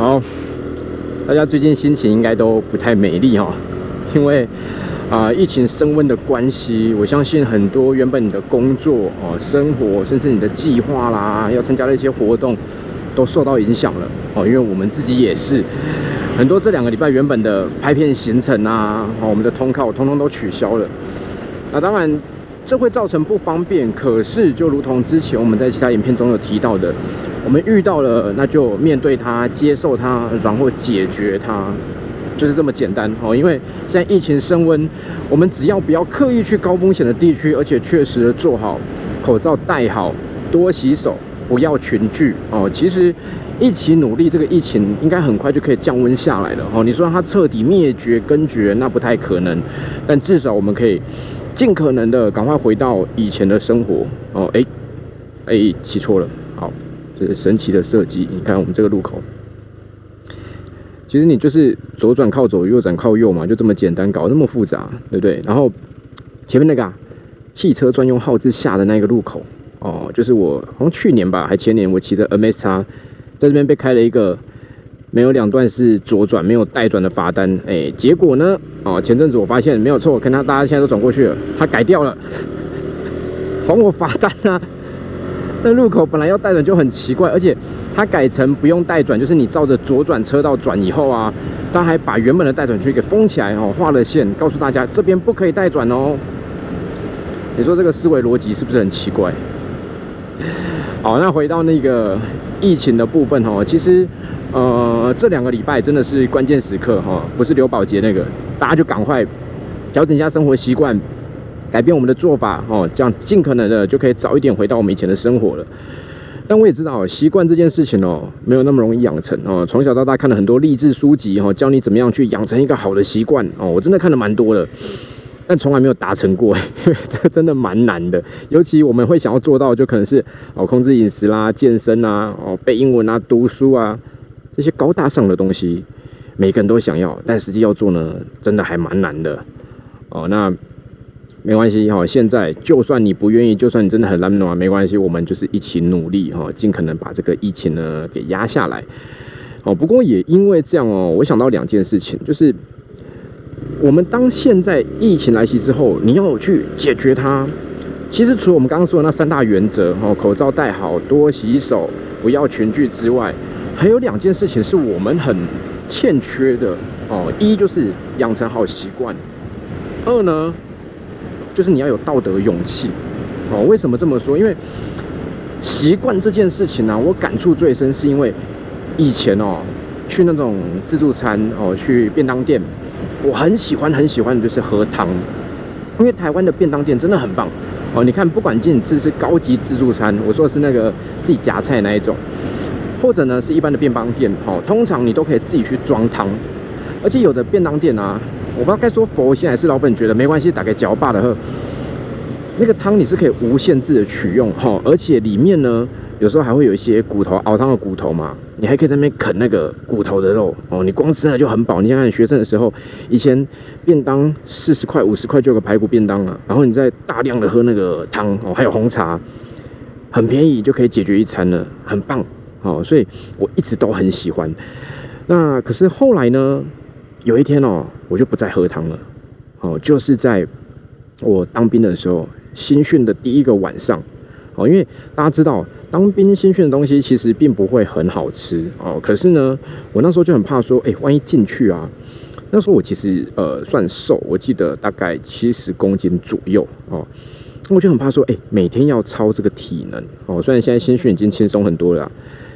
好，大家最近心情应该都不太美丽哈，因为啊疫情升温的关系，我相信很多原本你的工作哦、生活，甚至你的计划啦，要参加的一些活动，都受到影响了哦。因为我们自己也是，很多这两个礼拜原本的拍片行程啊，哦，我们的通告通通都取消了。那当然，这会造成不方便，可是就如同之前我们在其他影片中有提到的。我们遇到了，那就面对它，接受它，然后解决它，就是这么简单哦。因为现在疫情升温，我们只要不要刻意去高风险的地区，而且确实做好口罩戴好，多洗手，不要群聚哦。其实一起努力，这个疫情应该很快就可以降温下来了哦。你说它彻底灭绝根绝，那不太可能，但至少我们可以尽可能的赶快回到以前的生活哦。哎哎，骑错了，好。这是神奇的设计，你看我们这个路口，其实你就是左转靠左，右转靠右嘛，就这么简单，搞那么复杂，对不对？然后前面那个啊汽车专用号字下的那个路口，哦，就是我好像去年吧，还前年，我骑着 M S 叉在这边被开了一个没有两段是左转，没有带转的罚单，哎，结果呢，哦，前阵子我发现没有错，看他大家现在都转过去了，他改掉了，还我罚单啊！那路口本来要带转就很奇怪，而且他改成不用带转，就是你照着左转车道转以后啊，他还把原本的带转区给封起来哦，画了线，告诉大家这边不可以带转哦。你说这个思维逻辑是不是很奇怪？好，那回到那个疫情的部分哦，其实呃这两个礼拜真的是关键时刻哈，不是刘宝杰那个，大家就赶快调整一下生活习惯。改变我们的做法哦，这样尽可能的就可以早一点回到我们以前的生活了。但我也知道，习惯这件事情哦，没有那么容易养成哦。从小到大看了很多励志书籍哦，教你怎么样去养成一个好的习惯哦。我真的看了蛮多的，但从来没有达成过，因 为这真的蛮难的。尤其我们会想要做到，就可能是哦控制饮食啦、健身啊、哦背英文啊、读书啊这些高大上的东西，每个人都想要，但实际要做呢，真的还蛮难的哦。那。没关系哈，现在就算你不愿意，就算你真的很懒惰，没关系，我们就是一起努力哈，尽可能把这个疫情呢给压下来。哦，不过也因为这样哦，我想到两件事情，就是我们当现在疫情来袭之后，你要去解决它，其实除了我们刚刚说的那三大原则哦，口罩戴好，多洗手，不要群聚之外，还有两件事情是我们很欠缺的哦。一就是养成好习惯，二呢？就是你要有道德勇气哦。为什么这么说？因为习惯这件事情呢，我感触最深，是因为以前哦，去那种自助餐哦，去便当店，我很喜欢很喜欢的就是喝汤，因为台湾的便当店真的很棒哦。你看，不管进吃是高级自助餐，我说的是那个自己夹菜那一种，或者呢是一般的便当店哦，通常你都可以自己去装汤，而且有的便当店啊。我不知道该说佛心还是老本觉得没关系，打开搅拌的喝，那个汤你是可以无限制的取用哈，而且里面呢有时候还会有一些骨头熬汤的骨头嘛，你还可以在那边啃那个骨头的肉哦，你光吃了就很饱。你想想学生的时候，以前便当四十块五十块就有个排骨便当啊，然后你再大量的喝那个汤哦，还有红茶，很便宜就可以解决一餐了，很棒哦，所以我一直都很喜欢。那可是后来呢？有一天哦，我就不再喝汤了。哦，就是在我当兵的时候，新训的第一个晚上。哦，因为大家知道，当兵新训的东西其实并不会很好吃。哦，可是呢，我那时候就很怕说，哎，万一进去啊，那时候我其实呃算瘦，我记得大概七十公斤左右。哦，我就很怕说，哎，每天要操这个体能。哦，虽然现在新训已经轻松很多了，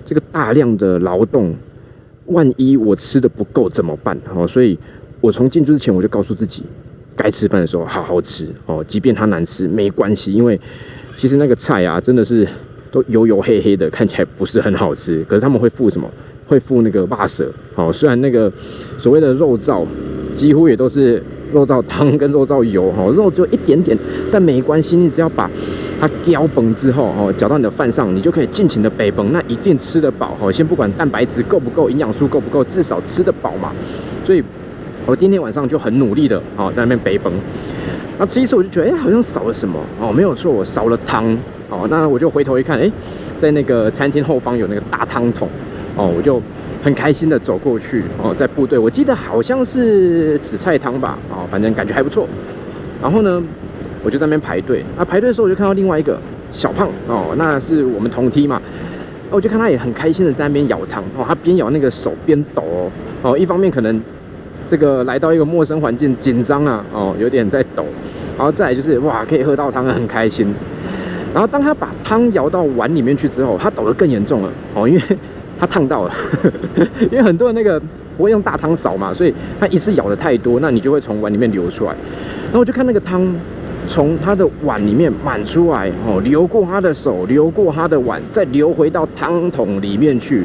这个大量的劳动。万一我吃的不够怎么办？哦，所以我从进去之前我就告诉自己，该吃饭的时候好好吃哦，即便它难吃没关系，因为其实那个菜啊真的是都油油黑黑的，看起来不是很好吃。可是他们会附什么？会附那个辣舌哦，虽然那个所谓的肉燥几乎也都是。肉燥汤跟肉燥油，哈，肉只有一点点，但没关系，你只要把它浇崩之后，哦，搅到你的饭上，你就可以尽情的北崩，那一定吃得饱，哦。先不管蛋白质够不够，营养素够不够，至少吃得饱嘛。所以，我今天晚上就很努力的，哦，在那边北崩。那吃一次我就觉得，哎，好像少了什么，哦，没有错，我少了汤，哦，那我就回头一看，哎，在那个餐厅后方有那个大汤桶，哦，我就很开心的走过去哦，在部队，我记得好像是紫菜汤吧，哦，反正感觉还不错。然后呢，我就在那边排队，啊，排队的时候我就看到另外一个小胖哦，那是我们同梯嘛，我就看他也很开心的在那边舀汤。哦，他边舀那个手边抖哦，哦，一方面可能这个来到一个陌生环境紧张啊，哦，有点在抖，然后再来就是哇，可以喝到汤很开心。然后当他把汤舀到碗里面去之后，他抖得更严重了。哦，因为他烫到了，因为很多人那个不会用大汤勺嘛，所以他一次舀的太多，那你就会从碗里面流出来。然后我就看那个汤从他的碗里面满出来哦，流过他的手，流过他的碗，再流回到汤桶里面去。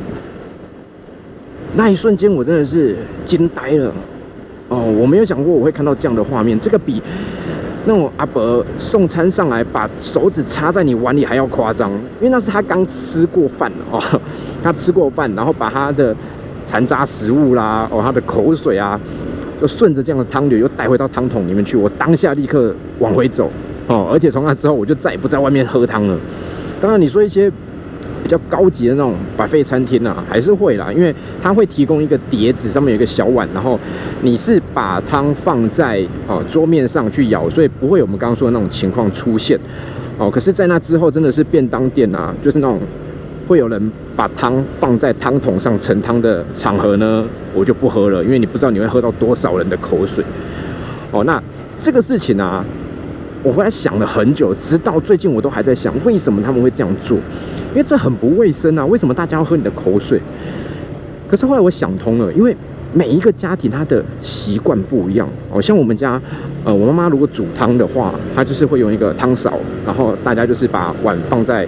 那一瞬间我真的是惊呆了哦，我没有想过我会看到这样的画面，这个比。那种阿伯送餐上来，把手指插在你碗里还要夸张，因为那是他刚吃过饭哦，他吃过饭，然后把他的残渣食物啦，哦，他的口水啊，就顺着这样的汤流又带回到汤桶里面去。我当下立刻往回走哦，而且从那之后我就再也不在外面喝汤了。当然你说一些。比较高级的那种百费餐厅啊，还是会啦，因为它会提供一个碟子，上面有一个小碗，然后你是把汤放在哦桌面上去舀，所以不会有我们刚刚说的那种情况出现哦。可是，在那之后，真的是便当店啊，就是那种会有人把汤放在汤桶上盛汤的场合呢，我就不喝了，因为你不知道你会喝到多少人的口水哦。那这个事情啊，我后来想了很久，直到最近我都还在想，为什么他们会这样做。因为这很不卫生啊！为什么大家要喝你的口水？可是后来我想通了，因为每一个家庭他的习惯不一样哦。像我们家，呃，我妈妈如果煮汤的话，她就是会用一个汤勺，然后大家就是把碗放在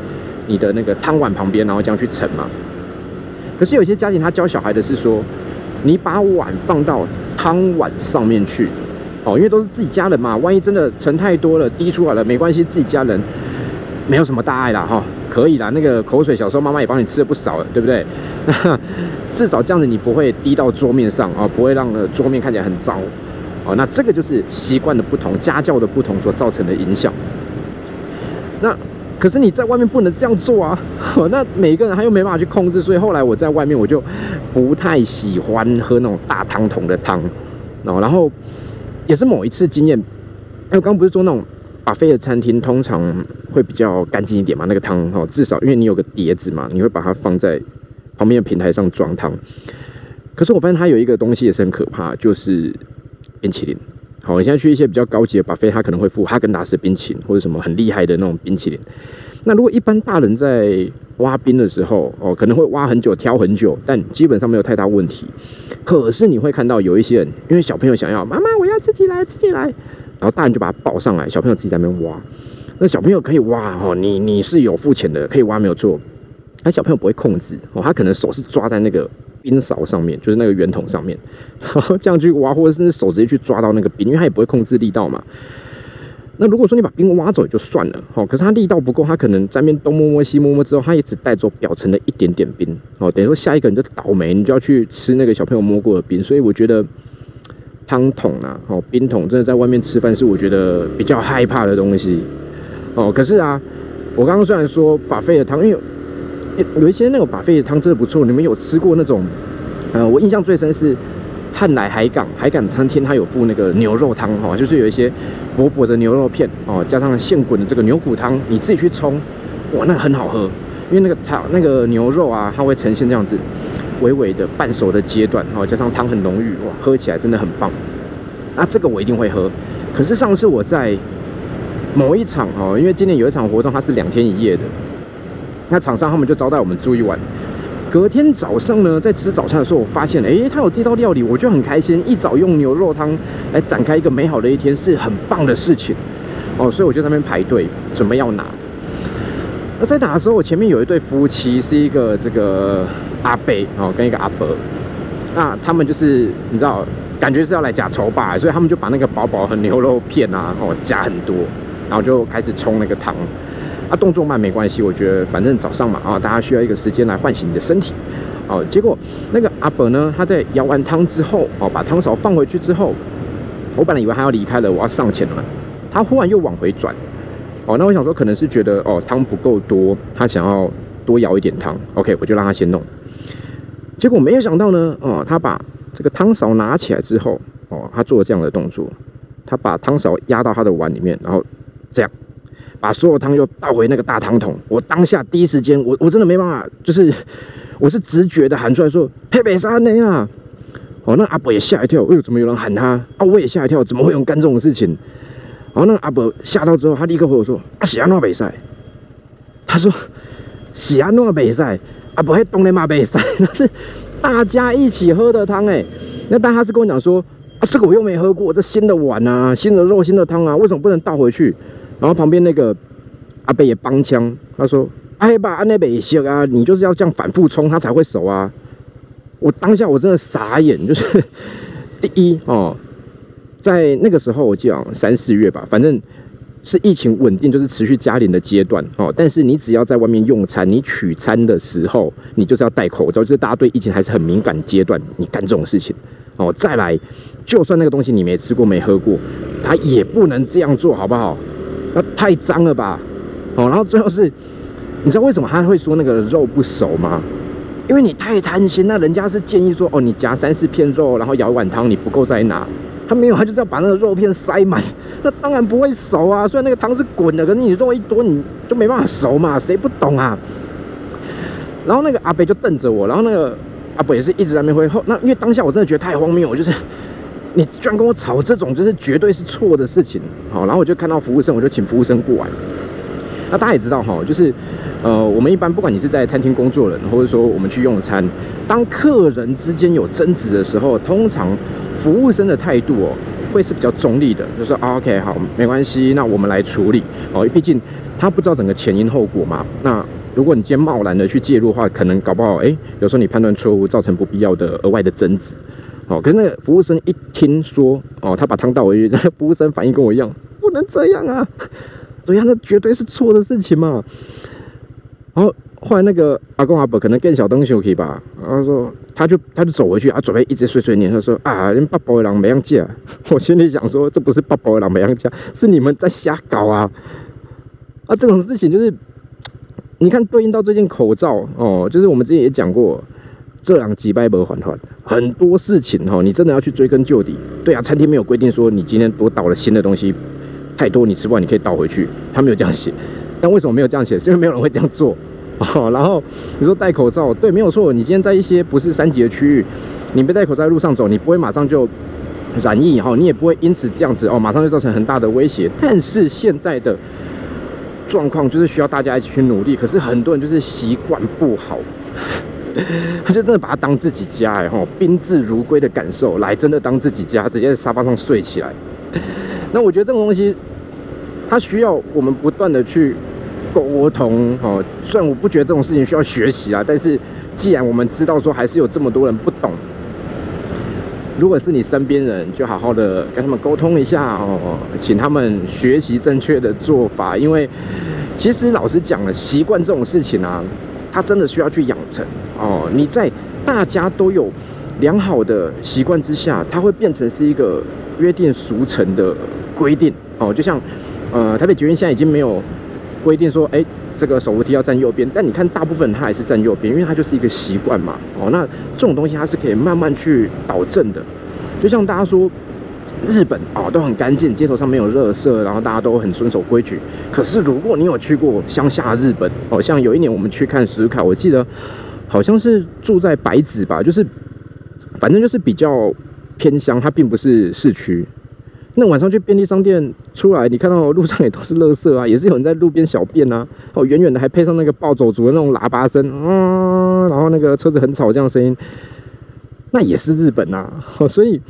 你的那个汤碗旁边，然后这样去盛嘛。可是有些家庭他教小孩的是说，你把碗放到汤碗上面去哦，因为都是自己家人嘛，万一真的盛太多了滴出来了，没关系，自己家人没有什么大碍啦哈。可以啦，那个口水小时候妈妈也帮你吃了不少了，对不对？那至少这样子你不会滴到桌面上啊，不会让桌面看起来很糟哦。那这个就是习惯的不同、家教的不同所造成的影响。那可是你在外面不能这样做啊，那每一个人他又没办法去控制，所以后来我在外面我就不太喜欢喝那种大汤桶的汤哦。然后也是某一次经验，因为刚刚不是说那种。巴菲的餐厅通常会比较干净一点嘛，那个汤哈，至少因为你有个碟子嘛，你会把它放在旁边的平台上装汤。可是我发现它有一个东西也是很可怕，就是冰淇淋。好，你现在去一些比较高级的巴菲，他可能会付哈根达斯冰淇淋或者什么很厉害的那种冰淇淋。那如果一般大人在挖冰的时候，哦，可能会挖很久、挑很久，但基本上没有太大问题。可是你会看到有一些人，因为小朋友想要，妈妈我要自己来，自己来。然后大人就把它抱上来，小朋友自己在那边挖。那小朋友可以挖哦，你你是有付钱的，可以挖没有错。那小朋友不会控制哦，他可能手是抓在那个冰勺上面，就是那个圆筒上面，然后这样去挖，或者是手直接去抓到那个冰，因为它也不会控制力道嘛。那如果说你把冰挖走也就算了，哦，可是它力道不够，它可能在面东摸摸西摸摸之后，它也只带走表层的一点点冰，哦，等于说下一个人就倒霉，你就要去吃那个小朋友摸过的冰。所以我觉得。汤桶啊，哦，冰桶真的在外面吃饭是我觉得比较害怕的东西，哦，可是啊，我刚刚虽然说把废的汤，因为有一些那个把肺的汤真的不错，你们有吃过那种？呃，我印象最深是汉来海港海港餐厅，它有附那个牛肉汤，哈，就是有一些薄薄的牛肉片，哦，加上现滚的这个牛骨汤，你自己去冲，哇，那很好喝，因为那个汤那个牛肉啊，它会呈现这样子。微微的半熟的阶段，哦，加上汤很浓郁，哇，喝起来真的很棒。那这个我一定会喝。可是上次我在某一场，哦，因为今年有一场活动，它是两天一夜的。那厂商他们就招待我们住一晚。隔天早上呢，在吃早餐的时候，我发现，哎，他有这道料理，我就很开心。一早用牛肉汤来展开一个美好的一天，是很棒的事情。哦，所以我就在那边排队，准备要拿。那在拿的时候，我前面有一对夫妻，是一个这个。阿伯哦，跟一个阿伯，那他们就是你知道，感觉是要来夹筹吧，所以他们就把那个薄薄的牛肉片啊，哦夹很多，然后就开始冲那个汤。啊，动作慢没关系，我觉得反正早上嘛啊，大家需要一个时间来唤醒你的身体。哦，结果那个阿伯呢，他在舀完汤之后，哦，把汤勺放回去之后，我本来以为他要离开了，我要上前了，他忽然又往回转。哦，那我想说可能是觉得哦汤不够多，他想要多舀一点汤。OK，我就让他先弄。结果没有想到呢，哦，他把这个汤勺拿起来之后，哦，他做了这样的动作，他把汤勺压到他的碗里面，然后这样把所有汤又倒回那个大汤桶。我当下第一时间，我我真的没办法，就是我是直觉的喊出来说：“黑北山呢啊！”哦，那阿伯也吓一跳，哎呦，怎么有人喊他啊？我也吓一跳，怎么会有人干这种事情？然后那个阿伯吓到之后，他立刻回我说：“啊，喜安诺比赛。”他说：“喜安诺比赛。”啊，不会东雷马杯赛，那是大家一起喝的汤哎。那但他是跟我讲说，啊，这个我又没喝过，这新的碗啊，新的肉，新的汤啊，为什么不能倒回去？然后旁边那个阿伯也帮腔，他说：“哎吧，阿内北西啊，你就是要这样反复冲，它才会熟啊。”我当下我真的傻眼，就是第一哦，在那个时候我记得三四月吧，反正。是疫情稳定，就是持续加零的阶段哦。但是你只要在外面用餐，你取餐的时候，你就是要戴口罩。就是大家对疫情还是很敏感阶段，你干这种事情哦。再来，就算那个东西你没吃过、没喝过，他也不能这样做，好不好？那太脏了吧？哦，然后最后是，你知道为什么他会说那个肉不熟吗？因为你太贪心，那人家是建议说，哦，你夹三四片肉，然后舀一碗汤，你不够再拿。他没有，他就是要把那个肉片塞满，那当然不会熟啊。虽然那个汤是滚的，可是你肉一多，你就没办法熟嘛。谁不懂啊？然后那个阿北就瞪着我，然后那个阿北也是一直在那边挥后。那因为当下我真的觉得太荒谬，我就是你居然跟我吵这种，就是绝对是错的事情。好，然后我就看到服务生，我就请服务生过来。那大家也知道哈，就是呃，我们一般不管你是在餐厅工作人，或者说我们去用餐，当客人之间有争执的时候，通常。服务生的态度哦，会是比较中立的，就说 OK 好，没关系，那我们来处理哦。毕竟他不知道整个前因后果嘛。那如果你今天贸然的去介入的话，可能搞不好哎，有时候你判断错误，造成不必要的额外的争执。哦，可是那个服务生一听说哦，他把汤倒回去，那 个服务生反应跟我一样，不能这样啊！对呀，那绝对是错的事情嘛。然后。后来那个阿公阿伯可能更小东西可以吧？然后说他就他就走回去，啊，准备一直碎碎念。他说啊，人八宝的狼没样架。我心里想说，这不是八宝的狼没样架，是你们在瞎搞啊！啊，这种事情就是，你看对应到最近口罩哦，就是我们之前也讲过，这样几百波缓缓，很多事情哈，你真的要去追根究底。对啊，餐厅没有规定说你今天多倒了新的东西太多，你吃不完你可以倒回去，他没有这样写。但为什么没有这样写？是因为没有人会这样做。哦，然后你说戴口罩，对，没有错。你今天在一些不是三级的区域，你没戴口罩在路上走，你不会马上就染疫哈，你也不会因此这样子哦，马上就造成很大的威胁。但是现在的状况就是需要大家一起去努力，可是很多人就是习惯不好，他就真的把它当自己家哎哈，宾至如归的感受，来真的当自己家，直接在沙发上睡起来。那我觉得这种东西，它需要我们不断的去。沟通哦，虽然我不觉得这种事情需要学习啊，但是既然我们知道说还是有这么多人不懂，如果是你身边人，就好好的跟他们沟通一下哦，请他们学习正确的做法。因为其实老实讲了，习惯这种事情啊，它真的需要去养成哦。你在大家都有良好的习惯之下，它会变成是一个约定俗成的规定哦。就像呃，台北捷运现在已经没有。规定说，哎，这个手扶梯要站右边，但你看大部分它还是站右边，因为它就是一个习惯嘛。哦，那这种东西它是可以慢慢去导正的。就像大家说，日本哦都很干净，街头上没有垃圾，然后大家都很遵守规矩。可是如果你有去过乡下日本，哦，像有一年我们去看石卡，我记得好像是住在白子吧，就是反正就是比较偏乡，它并不是市区。那晚上去便利商店出来，你看到路上也都是垃圾啊，也是有人在路边小便啊。哦，远远的还配上那个暴走族的那种喇叭声，啊，然后那个车子很吵这样声音，那也是日本呐。所以，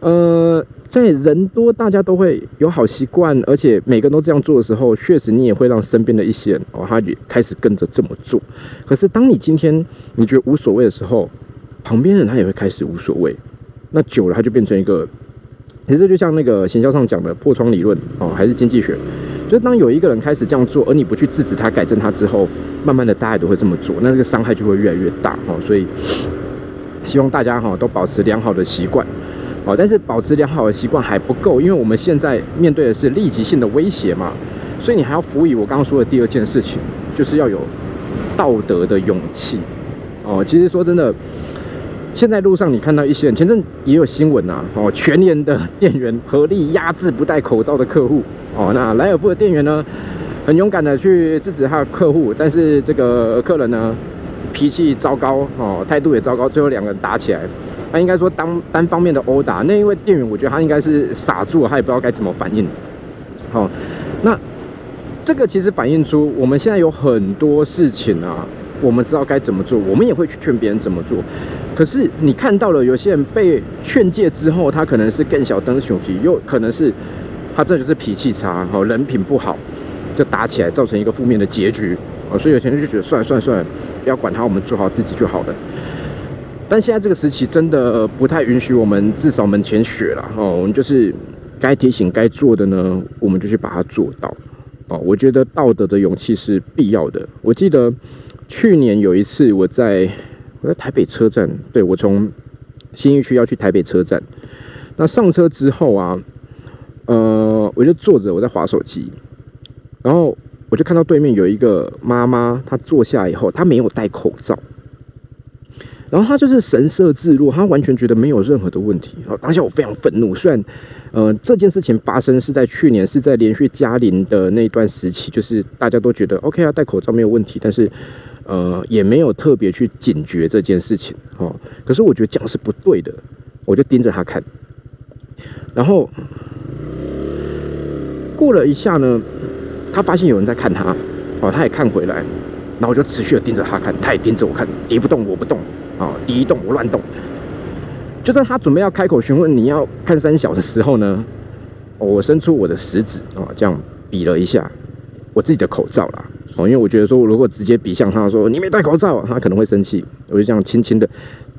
呃，在人多大家都会有好习惯，而且每个人都这样做的时候，确实你也会让身边的一些人哦，他也开始跟着这么做。可是当你今天你觉得无所谓的时候，旁边人他也会开始无所谓。那久了，他就变成一个。其实就像那个行销上讲的破窗理论哦，还是经济学，就是当有一个人开始这样做，而你不去制止他、改正他之后，慢慢的大家都会这么做，那这个伤害就会越来越大哦。所以希望大家哈都保持良好的习惯哦，但是保持良好的习惯还不够，因为我们现在面对的是立即性的威胁嘛，所以你还要辅以我刚刚说的第二件事情，就是要有道德的勇气哦。其实说真的。现在路上你看到一些人，前阵也有新闻啊，哦，全年的店员合力压制不戴口罩的客户，哦，那莱尔富的店员呢，很勇敢的去制止他的客户，但是这个客人呢，脾气糟糕，哦，态度也糟糕，最后两个人打起来，他应该说单单方面的殴打，那一位店员，我觉得他应该是傻住了，他也不知道该怎么反应，好，那这个其实反映出我们现在有很多事情啊。我们知道该怎么做，我们也会去劝别人怎么做。可是你看到了有些人被劝诫之后，他可能是更小灯熊皮，又可能是他这就是脾气差，哦，人品不好，就打起来，造成一个负面的结局。哦，所以有些人就觉得算了算了算了，不要管他，我们做好自己就好了。但现在这个时期真的不太允许我们自扫门前雪了。哦，我们就是该提醒、该做的呢，我们就去把它做到。哦，我觉得道德的勇气是必要的。我记得。去年有一次，我在我在台北车站，对我从新义区要去台北车站，那上车之后啊，呃，我就坐着我在划手机，然后我就看到对面有一个妈妈，她坐下以后，她没有戴口罩，然后她就是神色自若，她完全觉得没有任何的问题。然后当下我非常愤怒，虽然呃这件事情发生是在去年，是在连续加零的那段时期，就是大家都觉得 OK 啊，戴口罩没有问题，但是。呃，也没有特别去警觉这件事情，哦。可是我觉得这样是不对的，我就盯着她看。然后过了一下呢，他发现有人在看他，哦，他也看回来，然后我就持续的盯着他看，他也盯着我看，敌不动我不动，啊，敌动我乱动。就在他准备要开口询问你要看三小的时候呢，我伸出我的食指，啊，这样比了一下我自己的口罩啦。哦，因为我觉得说，我如果直接比向他说你没戴口罩，他可能会生气。我就这样轻轻的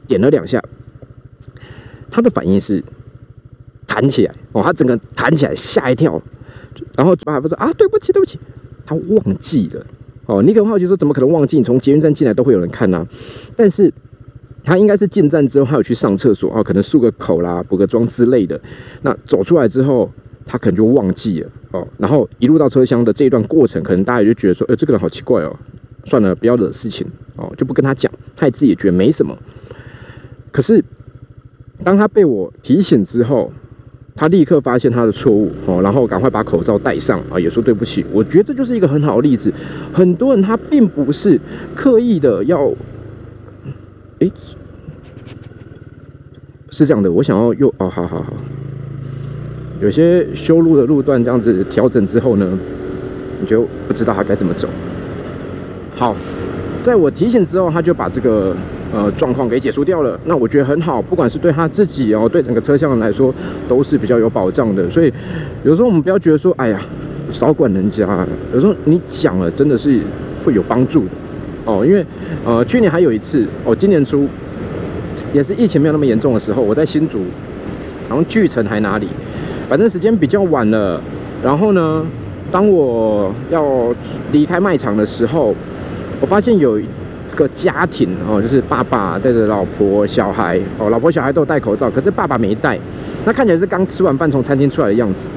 点了两下，他的反应是弹起来哦，他整个弹起来吓一跳，然后嘴巴不说啊，对不起对不起，他忘记了哦。你可能好奇说，怎么可能忘记？你从捷运站进来都会有人看呐。但是他应该是进站之后，他有去上厕所啊，可能漱个口啦、补个妆之类的。那走出来之后。他可能就忘记了哦，然后一路到车厢的这一段过程，可能大家就觉得说，哎，这个人好奇怪哦，算了，不要惹事情哦，就不跟他讲，他自己也觉得没什么。可是当他被我提醒之后，他立刻发现他的错误哦，然后赶快把口罩戴上啊，也说对不起。我觉得这就是一个很好的例子，很多人他并不是刻意的要，哎，是这样的，我想要又哦，好好好。有些修路的路段这样子调整之后呢，你就不知道他该怎么走。好，在我提醒之后，他就把这个呃状况给解除掉了。那我觉得很好，不管是对他自己哦，对整个车厢来说都是比较有保障的。所以有时候我们不要觉得说，哎呀，少管人家。有时候你讲了，真的是会有帮助的哦。因为呃，去年还有一次哦，今年初也是疫情没有那么严重的时候，我在新竹，然后巨城还哪里？反正时间比较晚了，然后呢，当我要离开卖场的时候，我发现有个家庭哦，就是爸爸带着老婆小孩哦，老婆小孩都有戴口罩，可是爸爸没戴，那看起来是刚吃完饭从餐厅出来的样子。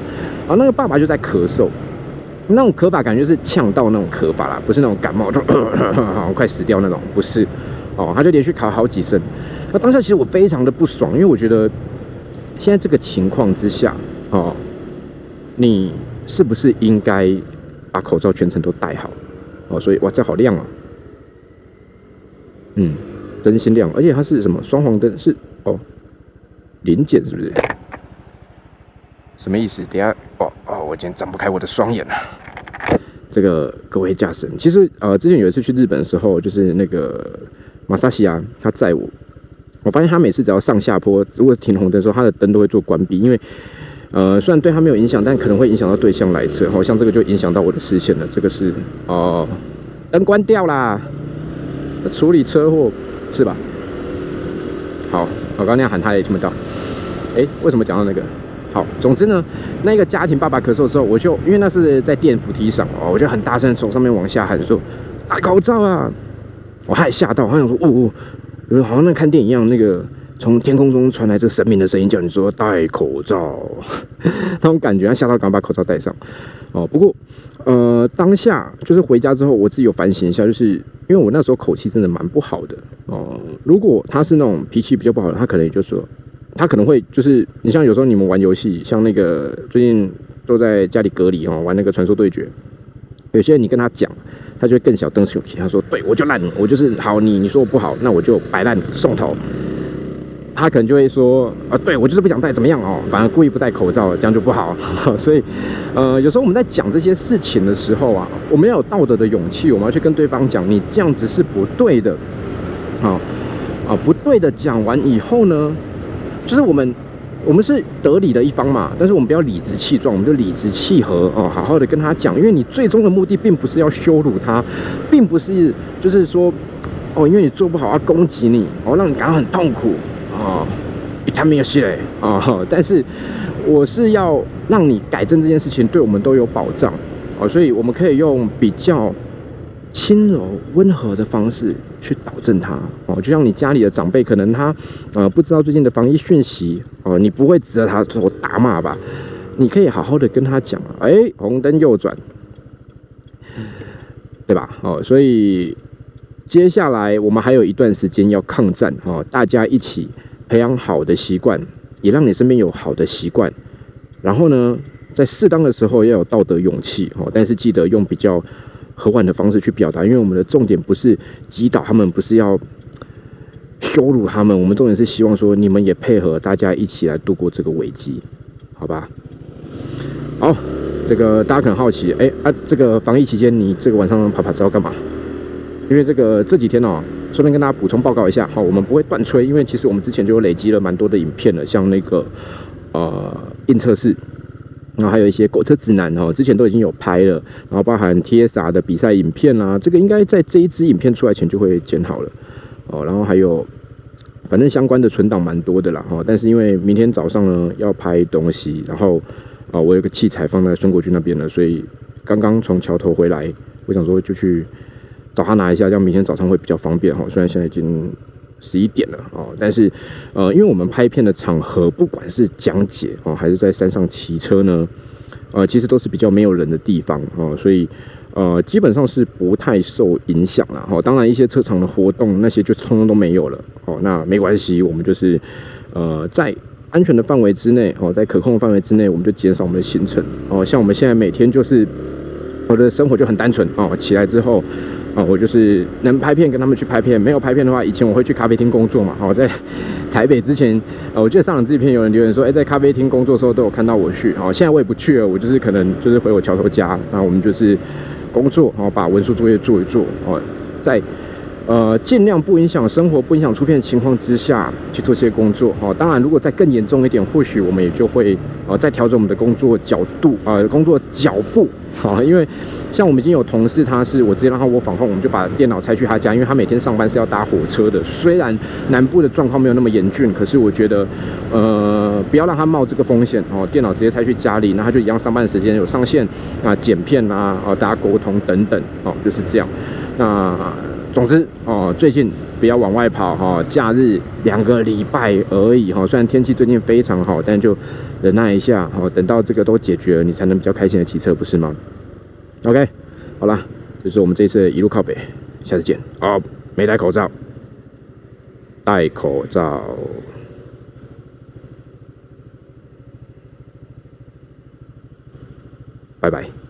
啊，那个爸爸就在咳嗽，那种咳法感觉是呛到那种咳法啦，不是那种感冒 就快死掉那种，不是哦，他就连续咳好几声。那当下其实我非常的不爽，因为我觉得现在这个情况之下。哦，你是不是应该把口罩全程都戴好？哦，所以哇，这好亮啊！嗯，真心亮，而且它是什么双黄灯？是哦，零检是不是？什么意思？等下哦哦，我今天睁不开我的双眼了。这个各位驾驶人，其实呃，之前有一次去日本的时候，就是那个马萨西亚他载我，我发现他每次只要上下坡，如果停红灯的时候，他的灯都会做关闭，因为。呃，虽然对他没有影响，但可能会影响到对向来车。好像这个就影响到我的视线了。这个是哦，灯关掉啦，处理车祸是吧？好，我刚刚那样喊他也听不到。哎，为什么讲到那个？好，总之呢，那个家庭爸爸咳嗽的时候，我就因为那是在电扶梯上哦，我就很大声从上面往下喊说：“戴口罩啊！”我还吓到，好想说：“哦哦，好像在看电影一样，那个从天空中传来这神明的声音，叫你说戴口罩，那种感觉，他吓到赶快把口罩戴上。哦，不过，呃，当下就是回家之后，我自己有反省一下，就是因为我那时候口气真的蛮不好的哦。如果他是那种脾气比较不好的，他可能也就说，他可能会就是你像有时候你们玩游戏，像那个最近都在家里隔离哦，玩那个传说对决，有些人你跟他讲，他就会更小登起勇气，他说，对我就烂，我就是好你你说我不好，那我就摆烂送头。他可能就会说啊，对我就是不想戴，怎么样哦？反而故意不戴口罩，这样就不好。所以，呃，有时候我们在讲这些事情的时候啊，我们要有道德的勇气，我们要去跟对方讲，你这样子是不对的。好，啊，不对的。讲完以后呢，就是我们，我们是得理的一方嘛，但是我们不要理直气壮，我们就理直气和哦，好好的跟他讲，因为你最终的目的并不是要羞辱他，并不是就是说哦，因为你做不好要攻击你，哦，让你感到很痛苦。啊，他没有戏嘞啊！但是我是要让你改正这件事情，对我们都有保障哦，所以我们可以用比较轻柔温和的方式去导正他哦。就像你家里的长辈，可能他呃不知道最近的防疫讯息哦，你不会指着他说打骂吧？你可以好好的跟他讲，哎，红灯右转，对吧？哦，所以接下来我们还有一段时间要抗战哦，大家一起。培养好的习惯，也让你身边有好的习惯。然后呢，在适当的时候要有道德勇气哦，但是记得用比较和缓的方式去表达，因为我们的重点不是击倒他们，不是要羞辱他们，我们重点是希望说你们也配合，大家一起来度过这个危机，好吧？好，这个大家可能好奇，哎啊，这个防疫期间你这个晚上爬爬知道干嘛？因为这个这几天哦。顺便跟大家补充报告一下，好，我们不会断吹，因为其实我们之前就有累积了蛮多的影片了，像那个呃硬测试，然后还有一些狗车指南哈，之前都已经有拍了，然后包含 TSA 的比赛影片啊，这个应该在这一支影片出来前就会剪好了哦，然后还有反正相关的存档蛮多的啦哈，但是因为明天早上呢要拍东西，然后啊我有个器材放在孙国军那边了，所以刚刚从桥头回来，我想说就去。找他拿一下，这样明天早上会比较方便哈。虽然现在已经十一点了哦，但是呃，因为我们拍片的场合，不管是讲解哦，还是在山上骑车呢，呃，其实都是比较没有人的地方哦，所以呃，基本上是不太受影响了哈。当然，一些车场的活动那些就通通都没有了哦。那没关系，我们就是呃，在安全的范围之内哦，在可控的范围之内，我们就减少我们的行程哦。像我们现在每天就是我的生活就很单纯哦，起来之后。哦，我就是能拍片跟他们去拍片，没有拍片的话，以前我会去咖啡厅工作嘛。好，在 台北之前，呃，我记得上两支片有人留言说，哎，在咖啡厅工作的时候都有看到我去。好，现在我也不去了，我就是可能就是回我桥头家，然后我们就是工作，然后把文书作业做一做。哦，在呃尽量不影响生活、不影响出片的情况之下去做这些工作。哦，当然如果再更严重一点，或许我们也就会呃再调整我们的工作角度啊，工作脚步。好，因为像我们已经有同事，他是我直接让他我访控，我们就把电脑拆去他家，因为他每天上班是要搭火车的。虽然南部的状况没有那么严峻，可是我觉得，呃，不要让他冒这个风险哦。电脑直接拆去家里，那他就一样上班时间有上线啊，剪片啊，啊，大家沟通等等哦，就是这样。那总之哦，最近不要往外跑哈，假日两个礼拜而已哈。虽然天气最近非常好，但就。忍耐一下，好，等到这个都解决了，你才能比较开心的骑车，不是吗？OK，好了，这是我们这次一路靠北，下次见。哦，没戴口罩，戴口罩，拜拜。